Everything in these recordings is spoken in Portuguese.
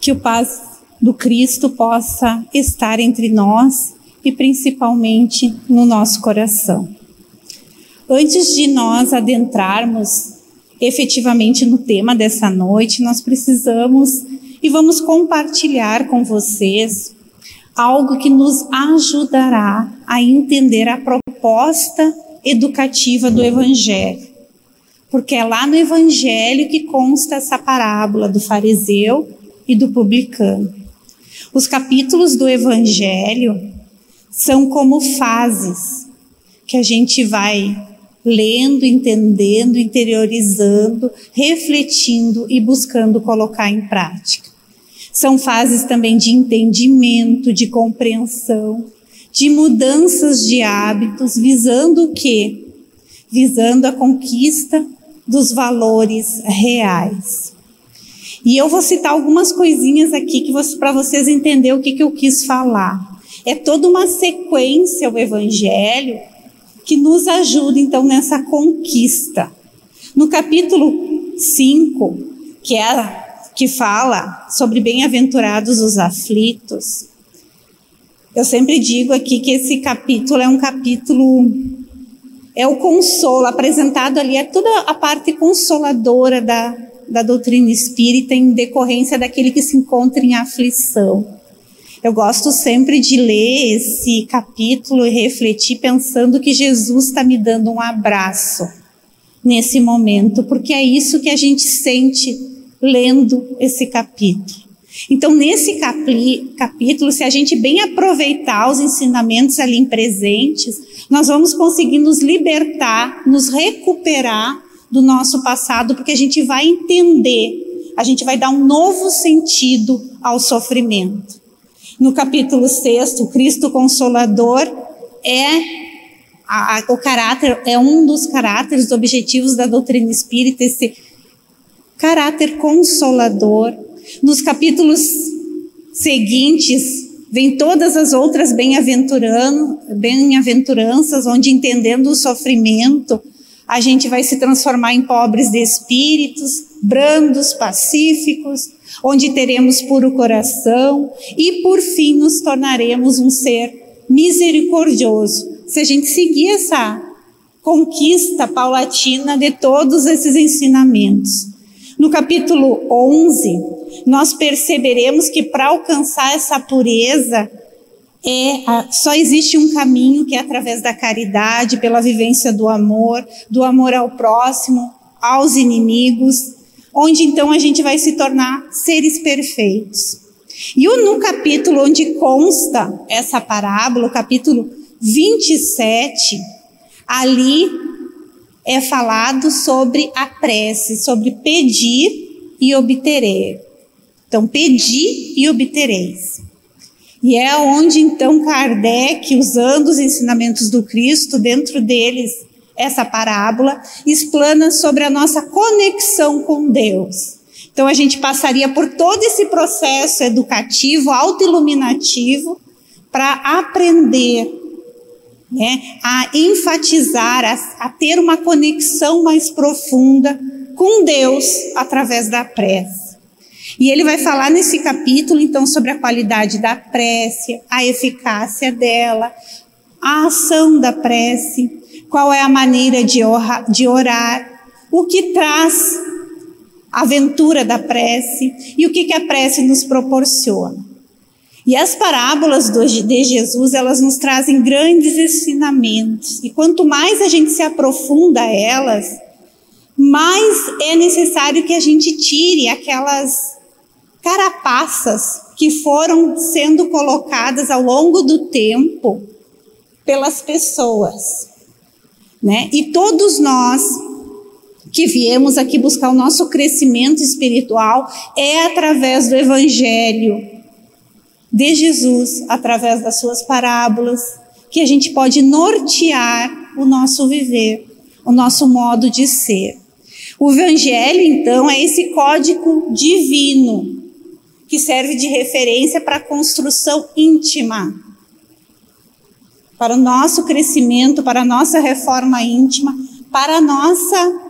Que o paz do Cristo possa estar entre nós e principalmente no nosso coração. Antes de nós adentrarmos efetivamente no tema dessa noite, nós precisamos e vamos compartilhar com vocês algo que nos ajudará a entender a proposta educativa do Evangelho. Porque é lá no Evangelho que consta essa parábola do fariseu e do publicano. Os capítulos do Evangelho são como fases que a gente vai lendo, entendendo, interiorizando, refletindo e buscando colocar em prática. São fases também de entendimento, de compreensão, de mudanças de hábitos, visando o quê? Visando a conquista dos valores reais. E eu vou citar algumas coisinhas aqui que para vocês entenderem o que, que eu quis falar. É toda uma sequência o Evangelho que nos ajuda então nessa conquista. No capítulo 5, que é a, que fala sobre bem-aventurados os aflitos, eu sempre digo aqui que esse capítulo é um capítulo é o consolo apresentado ali é toda a parte consoladora da da doutrina espírita em decorrência daquele que se encontra em aflição. Eu gosto sempre de ler esse capítulo e refletir pensando que Jesus está me dando um abraço nesse momento, porque é isso que a gente sente lendo esse capítulo. Então, nesse capítulo, se a gente bem aproveitar os ensinamentos ali presentes, nós vamos conseguir nos libertar, nos recuperar do nosso passado, porque a gente vai entender, a gente vai dar um novo sentido ao sofrimento. No capítulo 6, Cristo Consolador é a, a, o caráter, é um dos caráteres objetivos da doutrina espírita, esse caráter consolador. Nos capítulos seguintes, vem todas as outras bem-aventuranças, onde entendendo o sofrimento, a gente vai se transformar em pobres de espíritos, brandos, pacíficos, onde teremos puro coração e, por fim, nos tornaremos um ser misericordioso. Se a gente seguir essa conquista paulatina de todos esses ensinamentos. No capítulo 11, nós perceberemos que para alcançar essa pureza, é só existe um caminho que é através da caridade, pela vivência do amor, do amor ao próximo, aos inimigos, onde então a gente vai se tornar seres perfeitos. E no capítulo onde consta essa parábola, o capítulo 27, ali é falado sobre a prece, sobre pedir e obterer. Então, pedi e obtereis. E é onde então Kardec, usando os ensinamentos do Cristo, dentro deles essa parábola, explana sobre a nossa conexão com Deus. Então a gente passaria por todo esse processo educativo, autoiluminativo, para aprender né, a enfatizar, a, a ter uma conexão mais profunda com Deus através da prece. E ele vai falar nesse capítulo, então, sobre a qualidade da prece, a eficácia dela, a ação da prece, qual é a maneira de orar, de orar o que traz a aventura da prece e o que, que a prece nos proporciona. E as parábolas de Jesus, elas nos trazem grandes ensinamentos. E quanto mais a gente se aprofunda elas, mais é necessário que a gente tire aquelas carapaças que foram sendo colocadas ao longo do tempo pelas pessoas, né? E todos nós que viemos aqui buscar o nosso crescimento espiritual é através do evangelho de Jesus, através das suas parábolas, que a gente pode nortear o nosso viver, o nosso modo de ser. O evangelho, então, é esse código divino que serve de referência para a construção íntima, para o nosso crescimento, para a nossa reforma íntima, para a nossa,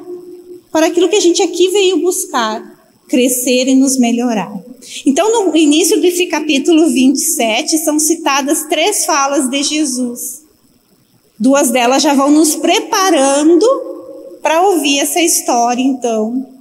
para aquilo que a gente aqui veio buscar, crescer e nos melhorar. Então, no início desse capítulo 27, são citadas três falas de Jesus. Duas delas já vão nos preparando para ouvir essa história, então,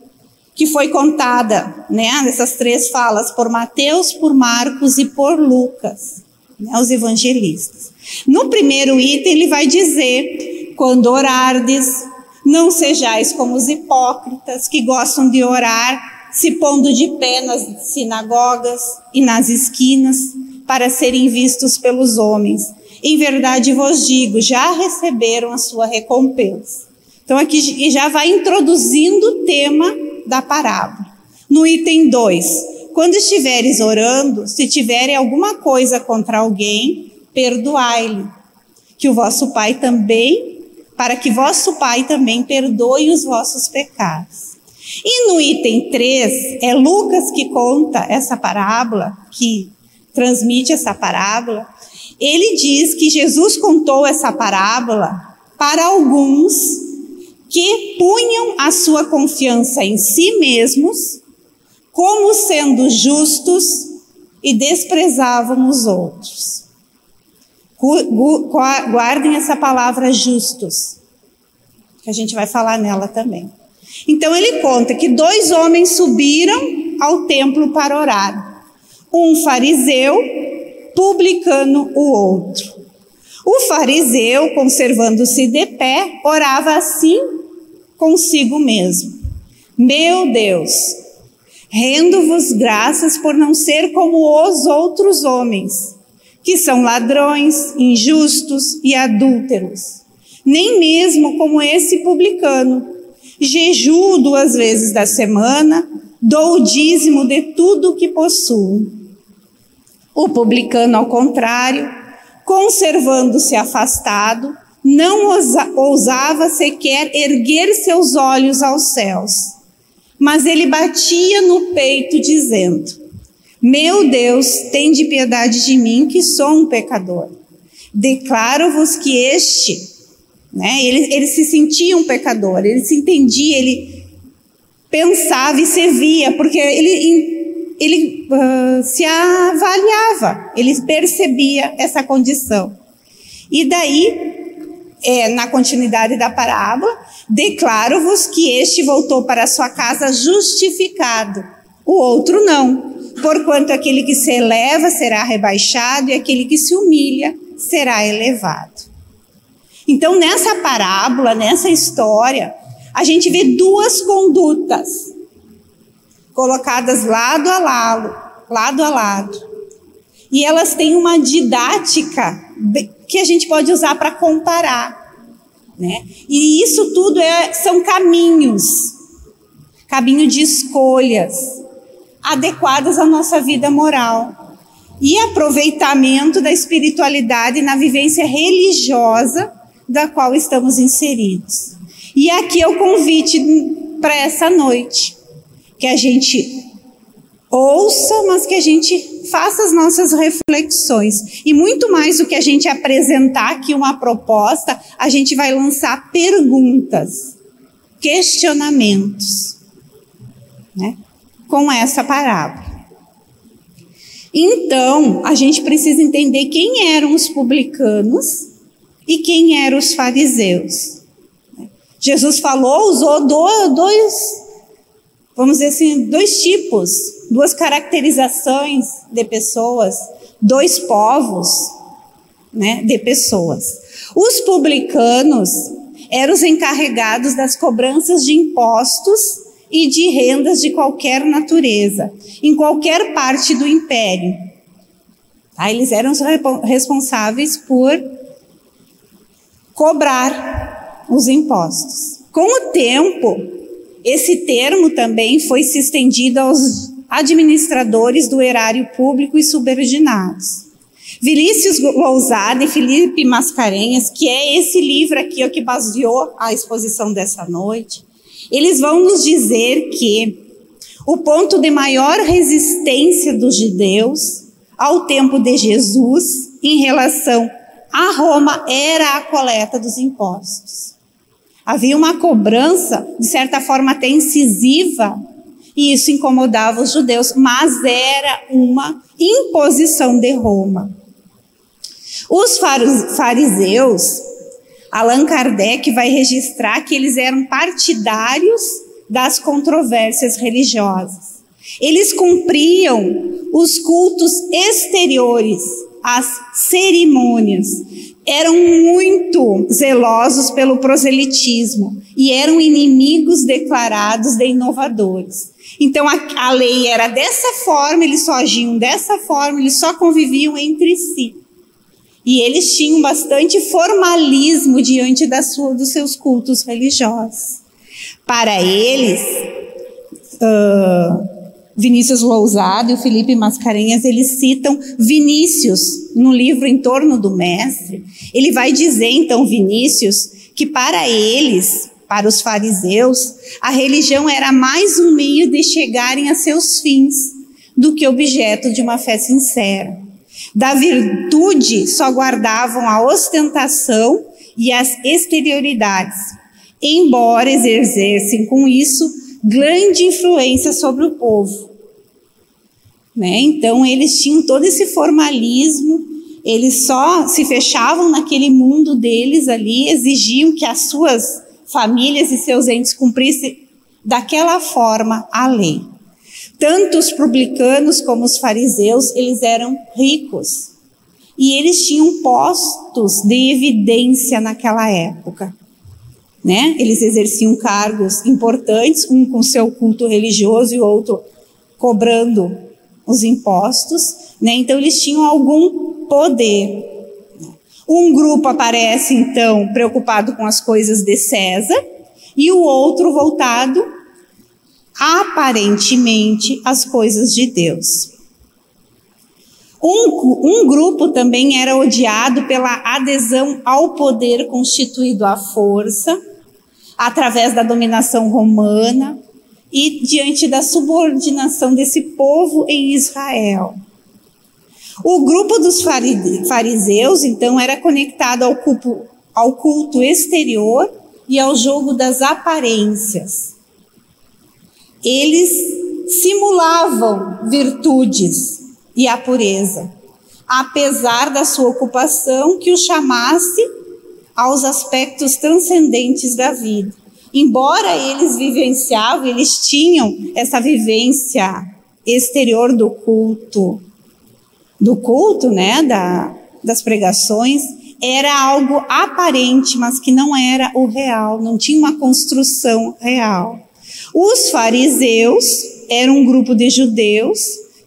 que foi contada, né, nessas três falas, por Mateus, por Marcos e por Lucas, né, os evangelistas. No primeiro item, ele vai dizer: quando orardes, não sejais como os hipócritas que gostam de orar, se pondo de pé nas sinagogas e nas esquinas, para serem vistos pelos homens. Em verdade vos digo, já receberam a sua recompensa. Então aqui já vai introduzindo o tema da parábola. No item 2, quando estiveres orando, se tiverem alguma coisa contra alguém, perdoai-lhe, que o vosso Pai também, para que vosso Pai também perdoe os vossos pecados. E no item 3, é Lucas que conta essa parábola, que transmite essa parábola. Ele diz que Jesus contou essa parábola para alguns que punham a sua confiança em si mesmos, como sendo justos e desprezavam os outros. Guardem essa palavra justos, que a gente vai falar nela também. Então ele conta que dois homens subiram ao templo para orar. Um fariseu, publicano o outro. O fariseu, conservando-se de pé, orava assim consigo mesmo: Meu Deus, rendo-vos graças por não ser como os outros homens, que são ladrões, injustos e adúlteros, nem mesmo como esse publicano. Jejuo duas vezes da semana, dou o dízimo de tudo o que possuo. O publicano, ao contrário, conservando-se afastado, não ousava sequer erguer seus olhos aos céus, mas ele batia no peito, dizendo: Meu Deus, tem de piedade de mim, que sou um pecador. Declaro-vos que este, né, ele, ele se sentia um pecador, ele se entendia, ele pensava e se via, porque ele, ele uh, se avaliava, ele percebia essa condição. E daí é, na continuidade da parábola, declaro-vos que este voltou para sua casa justificado, o outro não. Porquanto aquele que se eleva será rebaixado e aquele que se humilha será elevado. Então, nessa parábola, nessa história, a gente vê duas condutas colocadas lado a lado, lado a lado. E elas têm uma didática que a gente pode usar para comparar. Né? E isso tudo é, são caminhos, caminho de escolhas adequadas à nossa vida moral e aproveitamento da espiritualidade na vivência religiosa da qual estamos inseridos. E aqui é o convite para essa noite, que a gente ouça, mas que a gente faça as nossas reflexões. E muito mais do que a gente apresentar aqui uma proposta, a gente vai lançar perguntas, questionamentos, né? Com essa parábola. Então, a gente precisa entender quem eram os publicanos e quem eram os fariseus. Jesus falou, usou dois, vamos dizer assim, dois tipos duas caracterizações de pessoas, dois povos né, de pessoas. Os publicanos eram os encarregados das cobranças de impostos e de rendas de qualquer natureza, em qualquer parte do império. Tá? Eles eram responsáveis por cobrar os impostos. Com o tempo, esse termo também foi se estendido aos administradores do erário público e subordinados. Vinícius Lousada e Felipe Mascarenhas, que é esse livro aqui que baseou a exposição dessa noite, eles vão nos dizer que o ponto de maior resistência dos judeus ao tempo de Jesus em relação a Roma era a coleta dos impostos. Havia uma cobrança, de certa forma até incisiva, e isso incomodava os judeus, mas era uma imposição de Roma. Os fariseus, Allan Kardec vai registrar que eles eram partidários das controvérsias religiosas. Eles cumpriam os cultos exteriores, as cerimônias. Eram muito zelosos pelo proselitismo e eram inimigos declarados de inovadores. Então a, a lei era dessa forma, eles só agiam dessa forma, eles só conviviam entre si. E eles tinham bastante formalismo diante da sua, dos seus cultos religiosos. Para eles, uh, Vinícius Lousado e o Felipe Mascarenhas, eles citam Vinícius no livro Em Torno do Mestre. Ele vai dizer, então, Vinícius, que para eles, para os fariseus, a religião era mais um meio de chegarem a seus fins do que objeto de uma fé sincera. Da virtude só guardavam a ostentação e as exterioridades, embora exercessem com isso grande influência sobre o povo. Né? Então, eles tinham todo esse formalismo, eles só se fechavam naquele mundo deles ali, exigiam que as suas famílias e seus entes cumprissem daquela forma a lei. Tanto os publicanos como os fariseus, eles eram ricos. E eles tinham postos de evidência naquela época. Né? Eles exerciam cargos importantes, um com seu culto religioso e outro cobrando os impostos, né? Então eles tinham algum poder. Um grupo aparece então preocupado com as coisas de César e o outro voltado aparentemente às coisas de Deus. Um, um, grupo também era odiado pela adesão ao poder constituído à força, através da dominação romana, e diante da subordinação desse povo em Israel. O grupo dos fariseus, então, era conectado ao culto, ao culto exterior e ao jogo das aparências. Eles simulavam virtudes e a pureza, apesar da sua ocupação que o chamasse aos aspectos transcendentes da vida embora eles vivenciavam, eles tinham essa vivência exterior do culto, do culto, né, da, das pregações, era algo aparente, mas que não era o real, não tinha uma construção real. Os fariseus eram um grupo de judeus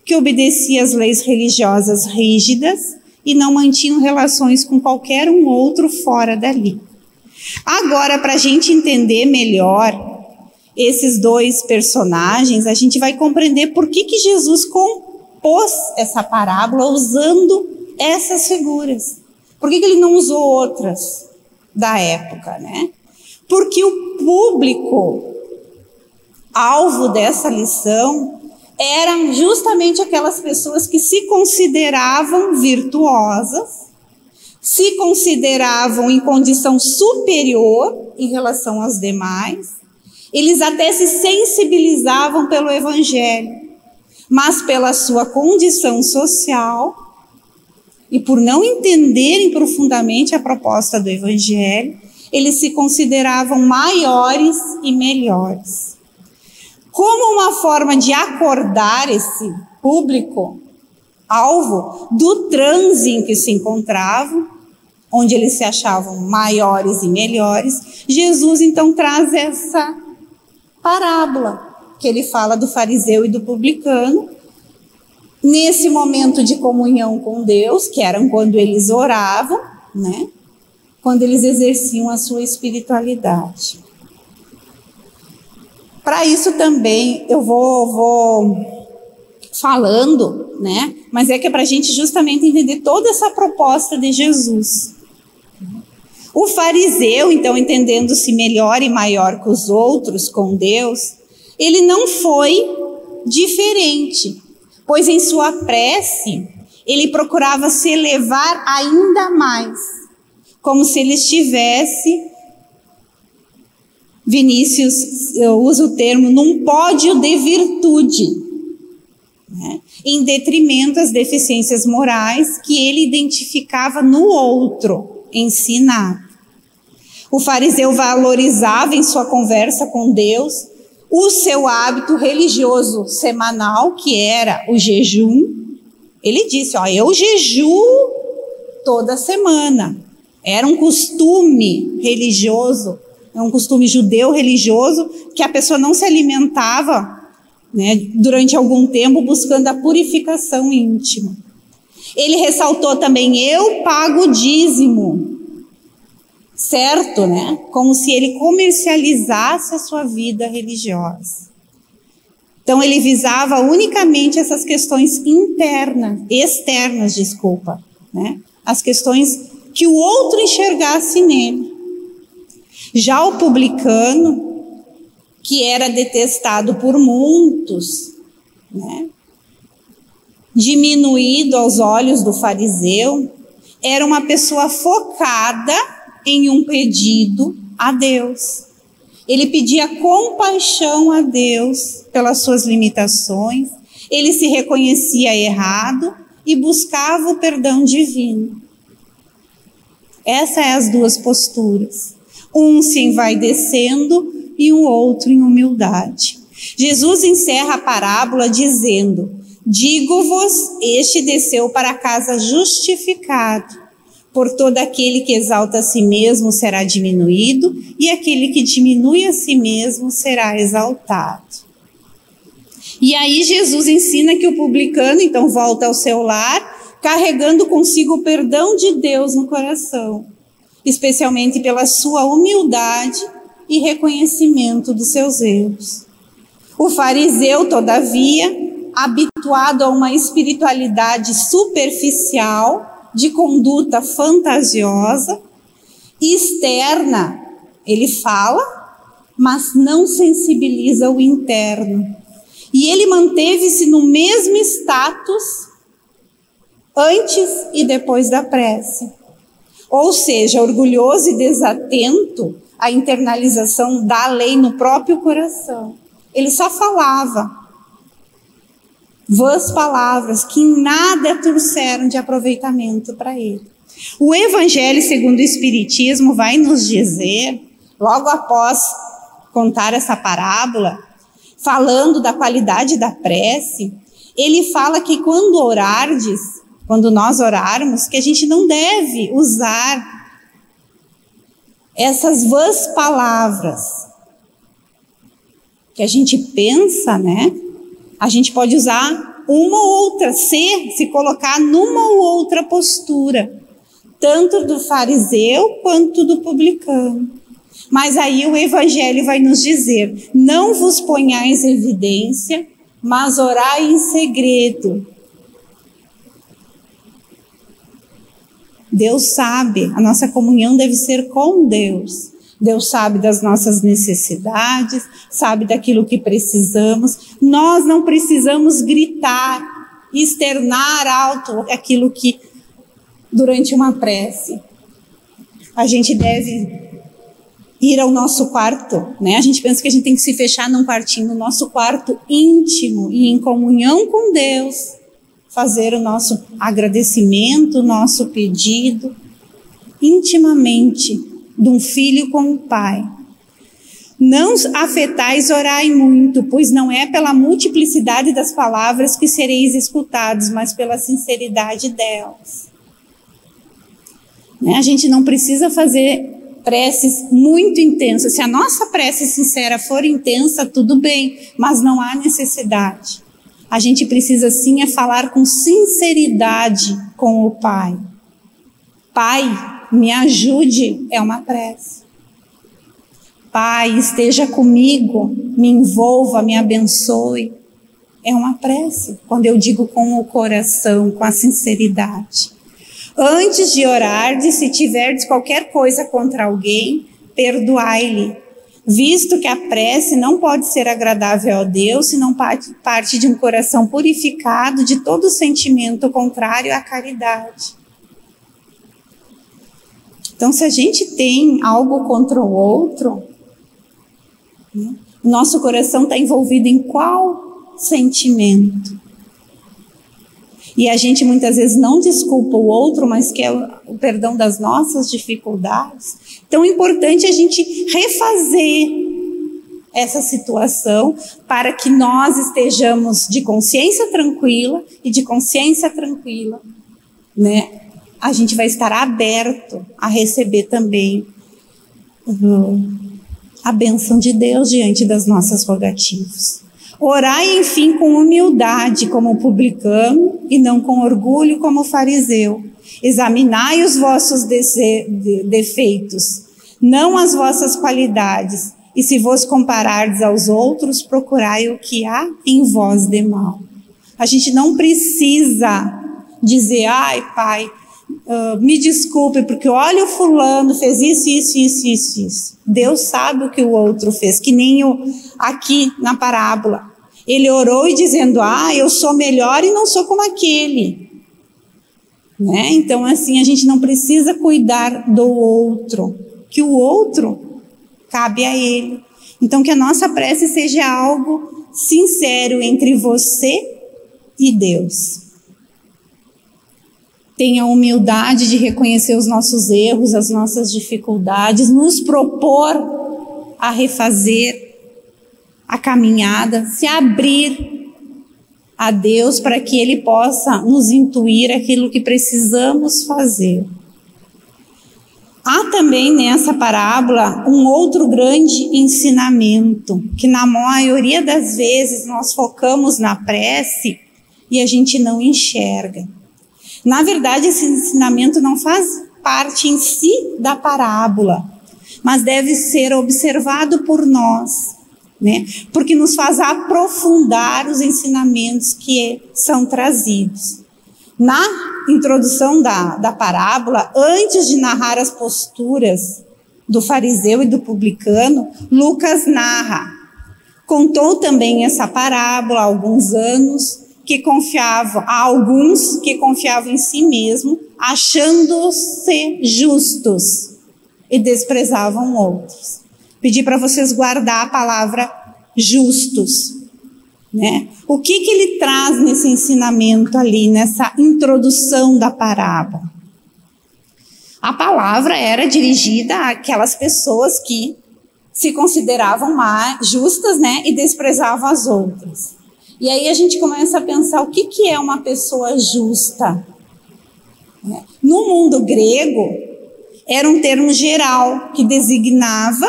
que obedecia às leis religiosas rígidas e não mantinham relações com qualquer um outro fora dali. Agora, para a gente entender melhor esses dois personagens, a gente vai compreender por que, que Jesus compôs essa parábola usando essas figuras. Por que, que ele não usou outras da época, né? Porque o público alvo dessa lição eram justamente aquelas pessoas que se consideravam virtuosas se consideravam em condição superior em relação aos demais, eles até se sensibilizavam pelo Evangelho, mas pela sua condição social e por não entenderem profundamente a proposta do Evangelho, eles se consideravam maiores e melhores. Como uma forma de acordar esse público, alvo do transe em que se encontravam, onde eles se achavam maiores e melhores, Jesus então traz essa parábola que ele fala do fariseu e do publicano. Nesse momento de comunhão com Deus, que era quando eles oravam, né? Quando eles exerciam a sua espiritualidade. Para isso também eu vou, vou falando, né? Mas é que é para a gente justamente entender toda essa proposta de Jesus. O fariseu, então, entendendo-se melhor e maior que os outros com Deus, ele não foi diferente, pois em sua prece ele procurava se elevar ainda mais, como se ele estivesse Vinícius usa o termo num pódio de virtude, né? em detrimento das deficiências morais que ele identificava no outro ensinado. O fariseu valorizava em sua conversa com Deus o seu hábito religioso semanal, que era o jejum. Ele disse: Ó, eu jejuo toda semana. Era um costume religioso, um costume judeu religioso, que a pessoa não se alimentava né, durante algum tempo buscando a purificação íntima. Ele ressaltou também: eu pago dízimo certo, né? Como se ele comercializasse a sua vida religiosa. Então ele visava unicamente essas questões internas, externas, desculpa, né? As questões que o outro enxergasse nele. Já o publicano, que era detestado por muitos, né? Diminuído aos olhos do fariseu, era uma pessoa focada em um pedido a Deus. Ele pedia compaixão a Deus pelas suas limitações, ele se reconhecia errado e buscava o perdão divino. Essas são as duas posturas. Um se envaidecendo e o outro em humildade. Jesus encerra a parábola dizendo: Digo-vos, este desceu para casa justificado por todo aquele que exalta a si mesmo será diminuído, e aquele que diminui a si mesmo será exaltado. E aí Jesus ensina que o publicano então volta ao seu lar, carregando consigo o perdão de Deus no coração, especialmente pela sua humildade e reconhecimento dos seus erros. O fariseu, todavia, habituado a uma espiritualidade superficial, de conduta fantasiosa, externa, ele fala, mas não sensibiliza o interno. E ele manteve-se no mesmo status antes e depois da prece. Ou seja, orgulhoso e desatento à internalização da lei no próprio coração. Ele só falava, vãs palavras que em nada trouxeram de aproveitamento para ele. O Evangelho segundo o Espiritismo vai nos dizer, logo após contar essa parábola, falando da qualidade da prece, ele fala que quando orardes, quando nós orarmos, que a gente não deve usar essas vãs palavras que a gente pensa, né? A gente pode usar uma ou outra, ser, se colocar numa ou outra postura, tanto do fariseu quanto do publicano. Mas aí o Evangelho vai nos dizer: não vos ponhais em evidência, mas orai em segredo. Deus sabe, a nossa comunhão deve ser com Deus. Deus sabe das nossas necessidades, sabe daquilo que precisamos. Nós não precisamos gritar, externar alto aquilo que durante uma prece. A gente deve ir ao nosso quarto, né? A gente pensa que a gente tem que se fechar num quartinho, no nosso quarto íntimo e em comunhão com Deus, fazer o nosso agradecimento, o nosso pedido intimamente de um filho com o pai. Não afetais orai muito, pois não é pela multiplicidade das palavras que sereis escutados, mas pela sinceridade delas. Né? A gente não precisa fazer preces muito intensas. Se a nossa prece sincera for intensa, tudo bem, mas não há necessidade. A gente precisa sim é falar com sinceridade com o Pai. Pai, me ajude é uma prece. Pai, esteja comigo, me envolva, me abençoe. É uma prece, quando eu digo com o coração, com a sinceridade. Antes de orar, se tiverdes qualquer coisa contra alguém, perdoai-lhe, visto que a prece não pode ser agradável a Deus se não parte de um coração purificado de todo sentimento contrário à caridade. Então, se a gente tem algo contra o outro, Nosso coração está envolvido em qual sentimento? E a gente muitas vezes não desculpa o outro, mas quer o perdão das nossas dificuldades. Então é importante a gente refazer essa situação para que nós estejamos de consciência tranquila e de consciência tranquila, né? A gente vai estar aberto a receber também uhum, a bênção de Deus diante das nossas rogativas. Orai, enfim, com humildade, como publicano, e não com orgulho, como fariseu. Examinai os vossos defeitos, não as vossas qualidades. E se vos comparardes aos outros, procurai o que há em vós de mal. A gente não precisa dizer, ai, pai, uh, me desculpe, porque olha o fulano fez isso, isso, isso, isso, isso. Deus sabe o que o outro fez, que nem o, aqui na parábola. Ele orou e dizendo: Ah, eu sou melhor e não sou como aquele. Né? Então, assim, a gente não precisa cuidar do outro, que o outro cabe a ele. Então, que a nossa prece seja algo sincero entre você e Deus. Tenha humildade de reconhecer os nossos erros, as nossas dificuldades, nos propor a refazer a caminhada, se abrir a Deus para que Ele possa nos intuir aquilo que precisamos fazer. Há também nessa parábola um outro grande ensinamento, que na maioria das vezes nós focamos na prece e a gente não enxerga. Na verdade, esse ensinamento não faz parte em si da parábola, mas deve ser observado por nós né? Porque nos faz aprofundar os ensinamentos que são trazidos. Na introdução da, da parábola, antes de narrar as posturas do fariseu e do publicano, Lucas narra. Contou também essa parábola há alguns anos que confiavam, há alguns que confiavam em si mesmo, achando-se justos e desprezavam outros pedir para vocês guardar a palavra justos. Né? O que, que ele traz nesse ensinamento ali, nessa introdução da parábola? A palavra era dirigida àquelas pessoas que se consideravam mais justas né, e desprezavam as outras. E aí a gente começa a pensar o que, que é uma pessoa justa. No mundo grego, era um termo geral que designava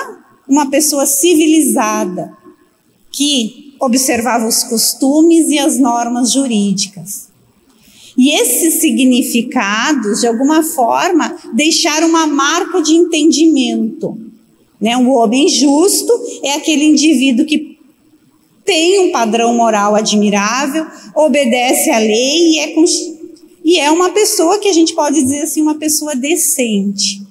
uma pessoa civilizada que observava os costumes e as normas jurídicas. E esses significados, de alguma forma, deixaram uma marca de entendimento. Né? O homem justo é aquele indivíduo que tem um padrão moral admirável, obedece à lei e é, e é uma pessoa que a gente pode dizer assim, uma pessoa decente.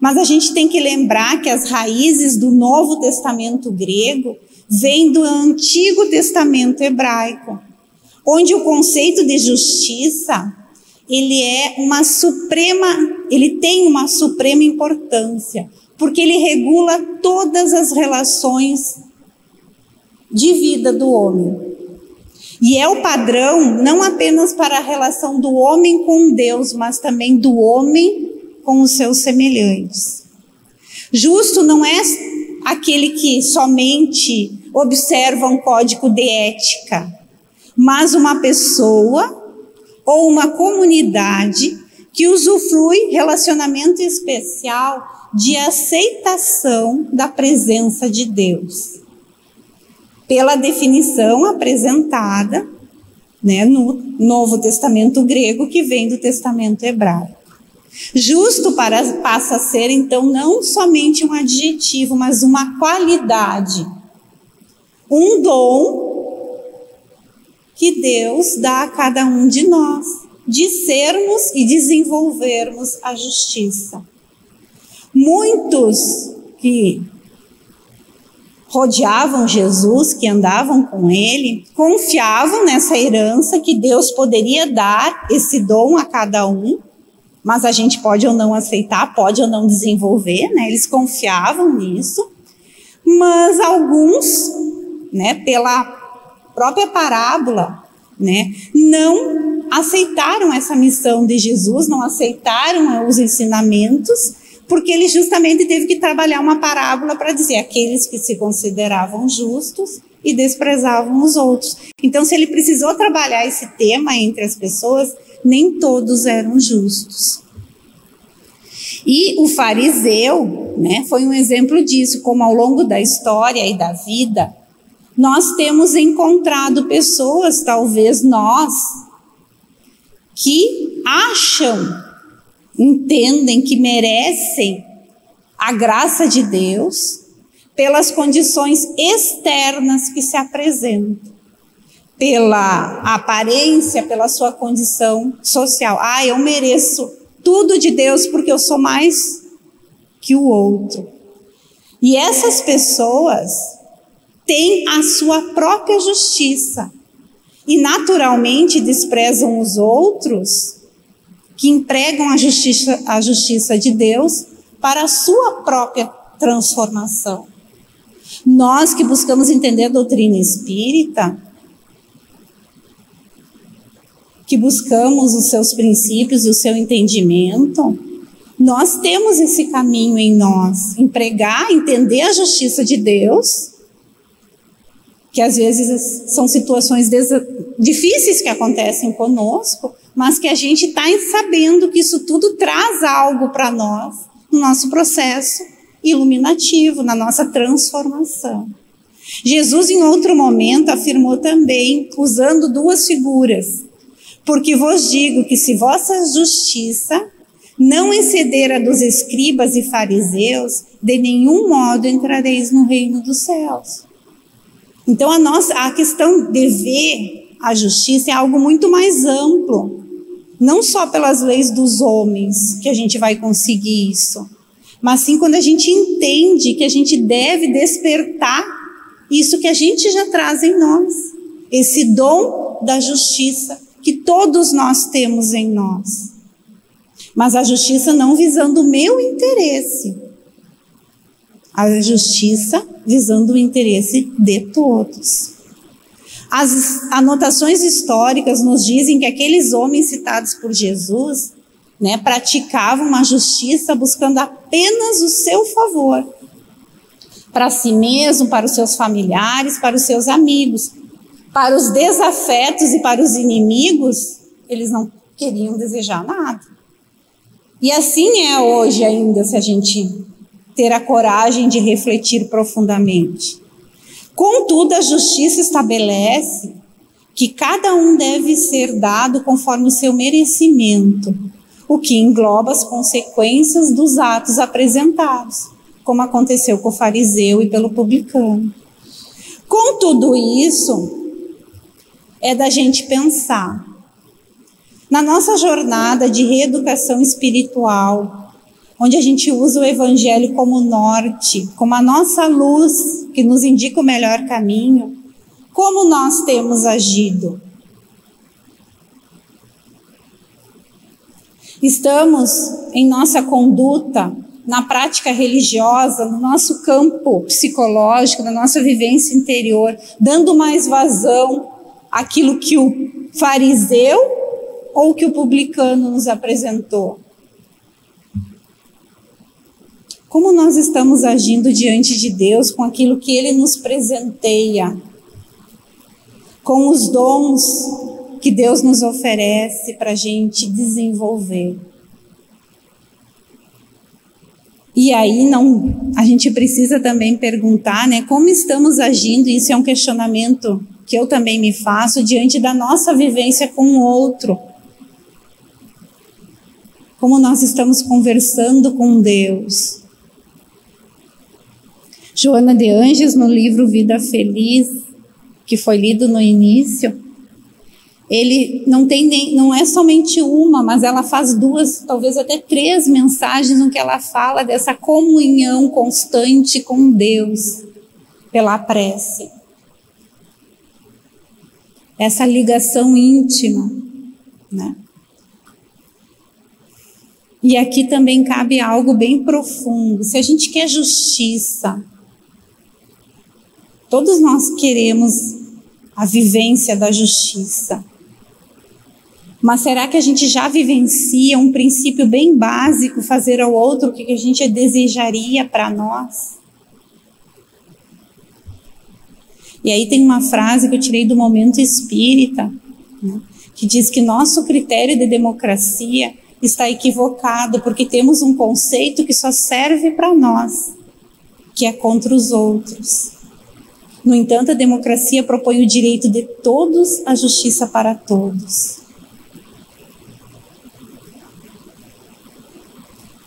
Mas a gente tem que lembrar que as raízes do Novo Testamento grego vêm do Antigo Testamento hebraico, onde o conceito de justiça ele é uma suprema, ele tem uma suprema importância, porque ele regula todas as relações de vida do homem. E é o padrão não apenas para a relação do homem com Deus, mas também do homem com os seus semelhantes. Justo não é aquele que somente observa um código de ética, mas uma pessoa ou uma comunidade que usufrui relacionamento especial de aceitação da presença de Deus. Pela definição apresentada né, no Novo Testamento grego, que vem do Testamento hebraico. Justo para, passa a ser, então, não somente um adjetivo, mas uma qualidade. Um dom que Deus dá a cada um de nós, de sermos e desenvolvermos a justiça. Muitos que rodeavam Jesus, que andavam com ele, confiavam nessa herança que Deus poderia dar esse dom a cada um mas a gente pode ou não aceitar, pode ou não desenvolver, né? Eles confiavam nisso, Mas alguns, né, pela própria parábola, né, não aceitaram essa missão de Jesus, não aceitaram os ensinamentos, porque ele justamente teve que trabalhar uma parábola para dizer aqueles que se consideravam justos e desprezavam os outros. Então, se ele precisou trabalhar esse tema entre as pessoas, nem todos eram justos. E o fariseu, né, foi um exemplo disso, como ao longo da história e da vida, nós temos encontrado pessoas, talvez nós, que acham, entendem que merecem a graça de Deus pelas condições externas que se apresentam, pela aparência, pela sua condição social. Ah, eu mereço tudo de Deus porque eu sou mais que o outro. E essas pessoas têm a sua própria justiça e naturalmente desprezam os outros que empregam a justiça, a justiça de Deus para a sua própria transformação. Nós que buscamos entender a doutrina espírita, que buscamos os seus princípios e o seu entendimento, nós temos esse caminho em nós, empregar, entender a justiça de Deus, que às vezes são situações difíceis que acontecem conosco, mas que a gente está sabendo que isso tudo traz algo para nós no nosso processo iluminativo, na nossa transformação. Jesus, em outro momento, afirmou também, usando duas figuras, porque vos digo que se vossa justiça não exceder a dos escribas e fariseus, de nenhum modo entrareis no reino dos céus. Então a nossa a questão de ver a justiça é algo muito mais amplo. Não só pelas leis dos homens que a gente vai conseguir isso, mas sim quando a gente entende que a gente deve despertar isso que a gente já traz em nós, esse dom da justiça que todos nós temos em nós. Mas a justiça não visando o meu interesse, a justiça visando o interesse de todos. As anotações históricas nos dizem que aqueles homens citados por Jesus né, praticavam uma justiça buscando apenas o seu favor, para si mesmo, para os seus familiares, para os seus amigos, para os desafetos e para os inimigos, eles não queriam desejar nada. E assim é hoje ainda, se a gente ter a coragem de refletir profundamente. Contudo, a justiça estabelece que cada um deve ser dado conforme o seu merecimento, o que engloba as consequências dos atos apresentados, como aconteceu com o fariseu e pelo publicano. Com tudo isso, é da gente pensar. Na nossa jornada de reeducação espiritual, onde a gente usa o Evangelho como norte, como a nossa luz que nos indica o melhor caminho, como nós temos agido? Estamos em nossa conduta, na prática religiosa, no nosso campo psicológico, na nossa vivência interior, dando mais vazão aquilo que o fariseu ou que o publicano nos apresentou? Como nós estamos agindo diante de Deus com aquilo que Ele nos presenteia, com os dons que Deus nos oferece para a gente desenvolver? E aí não, a gente precisa também perguntar, né, como estamos agindo? Isso é um questionamento que eu também me faço diante da nossa vivência com o outro. Como nós estamos conversando com Deus. Joana de Anjos, no livro Vida Feliz, que foi lido no início, ele não tem nem, não é somente uma, mas ela faz duas, talvez até três mensagens no que ela fala dessa comunhão constante com Deus pela prece essa ligação íntima, né? E aqui também cabe algo bem profundo. Se a gente quer justiça, Todos nós queremos a vivência da justiça. Mas será que a gente já vivencia um princípio bem básico, fazer ao outro o que a gente desejaria para nós? E aí tem uma frase que eu tirei do momento espírita, né, que diz que nosso critério de democracia está equivocado porque temos um conceito que só serve para nós, que é contra os outros. No entanto, a democracia propõe o direito de todos à justiça para todos.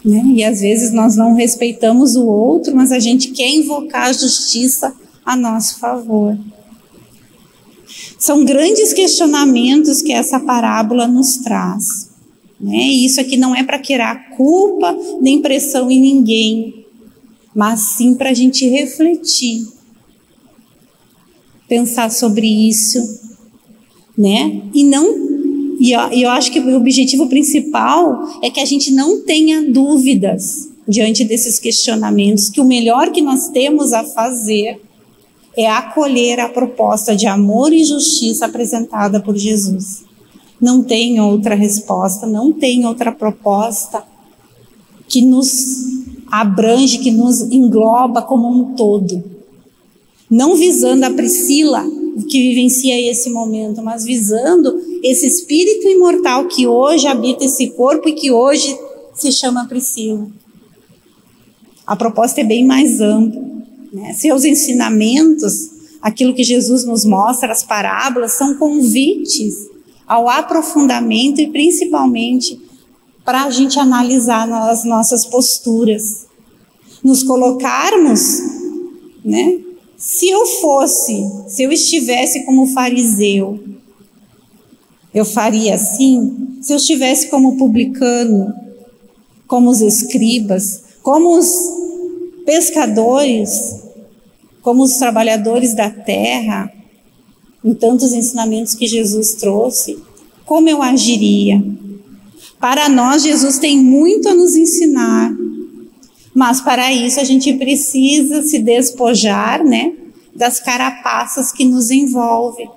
Né? E às vezes nós não respeitamos o outro, mas a gente quer invocar a justiça a nosso favor. São grandes questionamentos que essa parábola nos traz. Né? E isso aqui não é para querer culpa nem pressão em ninguém, mas sim para a gente refletir, pensar sobre isso, né? E não e eu, eu acho que o objetivo principal é que a gente não tenha dúvidas diante desses questionamentos, que o melhor que nós temos a fazer é acolher a proposta de amor e justiça apresentada por Jesus. Não tem outra resposta, não tem outra proposta que nos abrange, que nos engloba como um todo. Não visando a Priscila, que vivencia esse momento, mas visando esse espírito imortal que hoje habita esse corpo e que hoje se chama Priscila. A proposta é bem mais ampla. Né? Seus ensinamentos, aquilo que Jesus nos mostra, as parábolas, são convites ao aprofundamento e principalmente para a gente analisar as nossas posturas, nos colocarmos, né? Se eu fosse, se eu estivesse como fariseu, eu faria assim? Se eu estivesse como publicano, como os escribas, como os pescadores, como os trabalhadores da terra, em tantos ensinamentos que Jesus trouxe, como eu agiria? Para nós, Jesus tem muito a nos ensinar, mas para isso a gente precisa se despojar, né, das carapaças que nos envolvem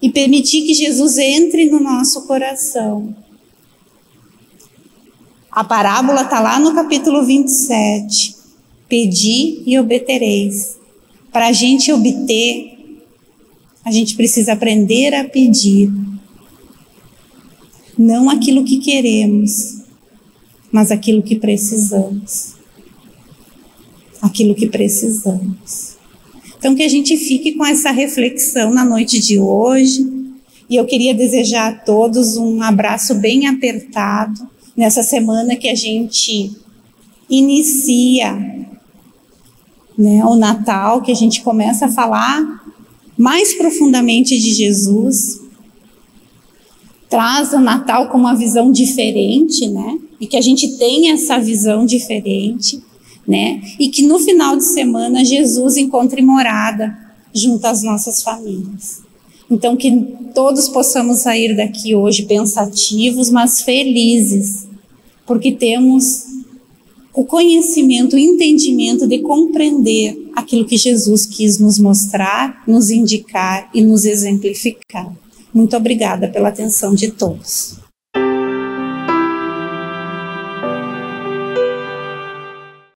e permitir que Jesus entre no nosso coração. A parábola está lá no capítulo 27. Pedi e obtereis. Para a gente obter, a gente precisa aprender a pedir. Não aquilo que queremos, mas aquilo que precisamos. Aquilo que precisamos. Então, que a gente fique com essa reflexão na noite de hoje. E eu queria desejar a todos um abraço bem apertado nessa semana que a gente inicia né, o Natal, que a gente começa a falar mais profundamente de Jesus. Traz o Natal com uma visão diferente, né? E que a gente tenha essa visão diferente né? E que no final de semana Jesus encontre morada junto às nossas famílias. Então que todos possamos sair daqui hoje pensativos, mas felizes, porque temos o conhecimento, o entendimento de compreender aquilo que Jesus quis nos mostrar, nos indicar e nos exemplificar. Muito obrigada pela atenção de todos.